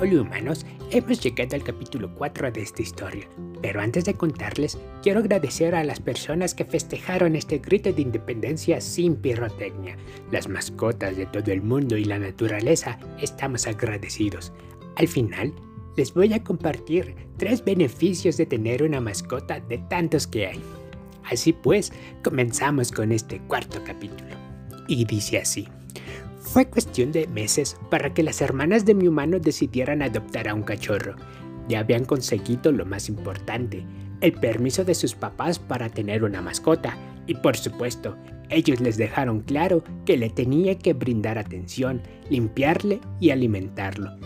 Hola humanos, hemos llegado al capítulo 4 de esta historia, pero antes de contarles, quiero agradecer a las personas que festejaron este grito de independencia sin pirotecnia. Las mascotas de todo el mundo y la naturaleza estamos agradecidos. Al final, les voy a compartir tres beneficios de tener una mascota de tantos que hay. Así pues, comenzamos con este cuarto capítulo. Y dice así. Fue cuestión de meses para que las hermanas de mi humano decidieran adoptar a un cachorro. Ya habían conseguido lo más importante, el permiso de sus papás para tener una mascota, y por supuesto, ellos les dejaron claro que le tenía que brindar atención, limpiarle y alimentarlo.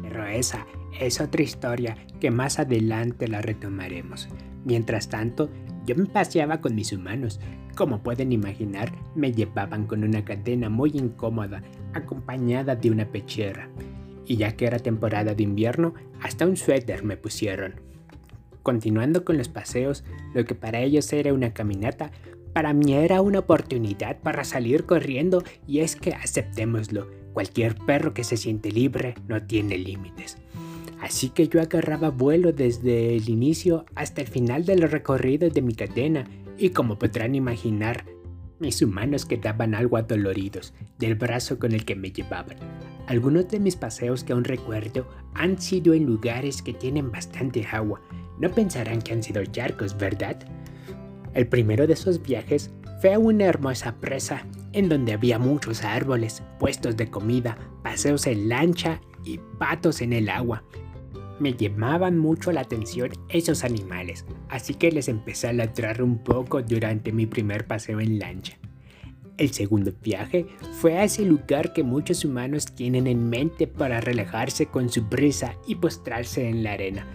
Pero esa es otra historia que más adelante la retomaremos. Mientras tanto, yo me paseaba con mis humanos. Como pueden imaginar, me llevaban con una cadena muy incómoda, acompañada de una pechera. Y ya que era temporada de invierno, hasta un suéter me pusieron. Continuando con los paseos, lo que para ellos era una caminata, para mí era una oportunidad para salir corriendo y es que aceptémoslo, cualquier perro que se siente libre no tiene límites. Así que yo agarraba vuelo desde el inicio hasta el final del recorrido de mi cadena y como podrán imaginar, mis humanos quedaban algo adoloridos del brazo con el que me llevaban. Algunos de mis paseos que aún recuerdo han sido en lugares que tienen bastante agua. No pensarán que han sido charcos, ¿verdad? El primero de esos viajes fue a una hermosa presa en donde había muchos árboles, puestos de comida, paseos en lancha y patos en el agua. Me llamaban mucho la atención esos animales, así que les empecé a ladrar un poco durante mi primer paseo en lancha. El segundo viaje fue a ese lugar que muchos humanos tienen en mente para relajarse con su brisa y postrarse en la arena.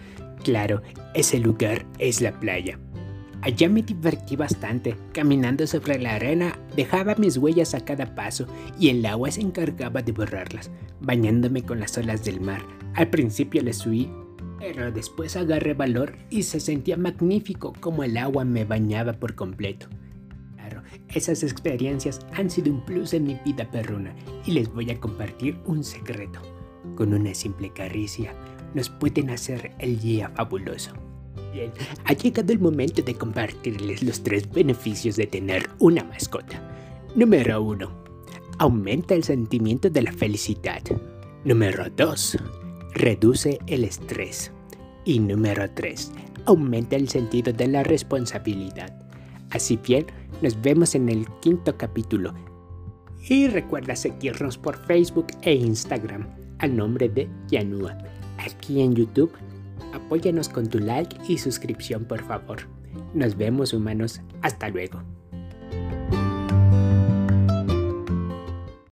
Claro, ese lugar es la playa. Allá me divertí bastante, caminando sobre la arena, dejaba mis huellas a cada paso y el agua se encargaba de borrarlas, bañándome con las olas del mar. Al principio les huí, pero después agarré valor y se sentía magnífico como el agua me bañaba por completo. Claro, esas experiencias han sido un plus en mi vida perruna y les voy a compartir un secreto. Con una simple caricia nos pueden hacer el día fabuloso. Ha llegado el momento de compartirles los tres beneficios de tener una mascota. Número 1. Aumenta el sentimiento de la felicidad. Número 2 reduce el estrés. Y número 3, aumenta el sentido de la responsabilidad. Así bien, nos vemos en el quinto capítulo. Y recuerda seguirnos por Facebook e Instagram al nombre de Yanua. Aquí en YouTube, apóyanos con tu like y suscripción por favor. Nos vemos humanos, hasta luego.